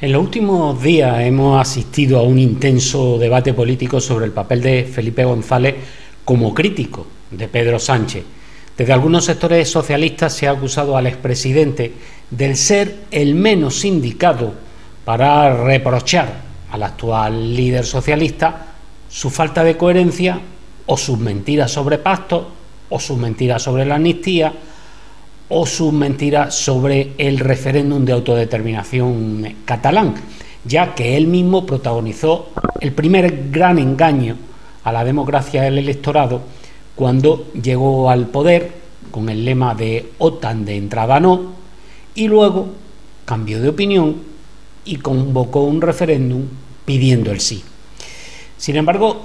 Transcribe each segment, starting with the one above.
En los últimos días hemos asistido a un intenso debate político sobre el papel de Felipe González como crítico de Pedro Sánchez. Desde algunos sectores socialistas se ha acusado al expresidente del ser el menos indicado para reprochar al actual líder socialista su falta de coherencia o sus mentiras sobre pactos o sus mentiras sobre la amnistía o sus mentiras sobre el referéndum de autodeterminación catalán, ya que él mismo protagonizó el primer gran engaño a la democracia del electorado cuando llegó al poder con el lema de OTAN de entrada no y luego cambió de opinión y convocó un referéndum pidiendo el sí. Sin embargo,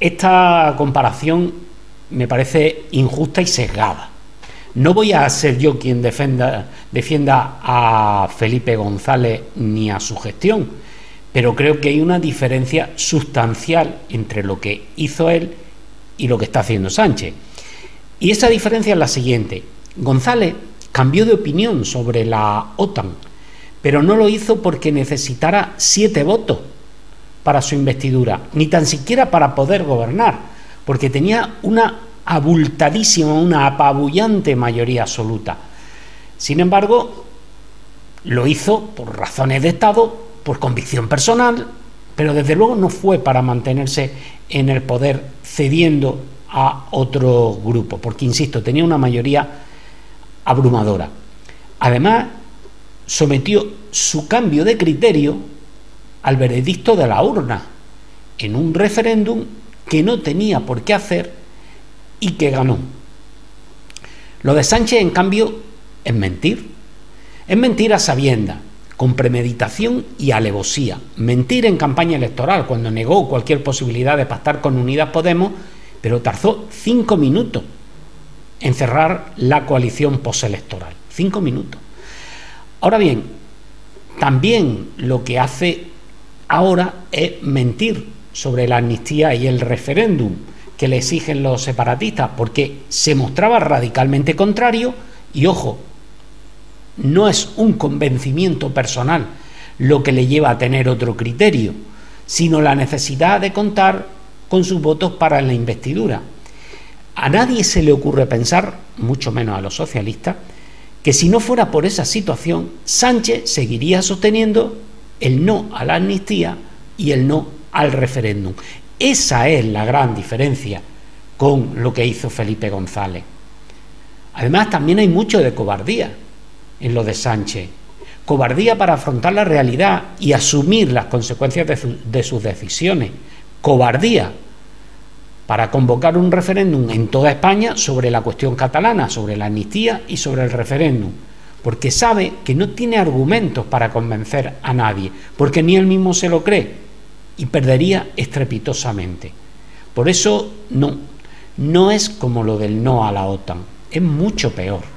esta comparación me parece injusta y sesgada no voy a ser yo quien defienda a Felipe González ni a su gestión, pero creo que hay una diferencia sustancial entre lo que hizo él y lo que está haciendo Sánchez. Y esa diferencia es la siguiente. González cambió de opinión sobre la OTAN, pero no lo hizo porque necesitara siete votos para su investidura, ni tan siquiera para poder gobernar, porque tenía una abultadísima, una apabullante mayoría absoluta. Sin embargo, lo hizo por razones de Estado, por convicción personal, pero desde luego no fue para mantenerse en el poder cediendo a otro grupo, porque, insisto, tenía una mayoría abrumadora. Además, sometió su cambio de criterio al veredicto de la urna, en un referéndum que no tenía por qué hacer y que ganó. Lo de Sánchez, en cambio, es mentir. Es mentir a sabienda, con premeditación y alevosía. Mentir en campaña electoral, cuando negó cualquier posibilidad de pactar con Unidas Podemos, pero tardó cinco minutos en cerrar la coalición postelectoral. Cinco minutos. Ahora bien, también lo que hace ahora es mentir sobre la amnistía y el referéndum que le exigen los separatistas, porque se mostraba radicalmente contrario y ojo, no es un convencimiento personal lo que le lleva a tener otro criterio, sino la necesidad de contar con sus votos para la investidura. A nadie se le ocurre pensar, mucho menos a los socialistas, que si no fuera por esa situación, Sánchez seguiría sosteniendo el no a la amnistía y el no al referéndum. Esa es la gran diferencia con lo que hizo Felipe González. Además, también hay mucho de cobardía en lo de Sánchez. Cobardía para afrontar la realidad y asumir las consecuencias de, sus decisiones. Cobardía para convocar un referéndum en toda España sobre la cuestión catalana, sobre la amnistía y sobre el referéndum, porque sabe que no tiene argumentos para convencer a nadie, porque ni él mismo se lo cree y perdería estrepitosamente. Por eso no, no es como lo del no a la OTAN, es mucho peor.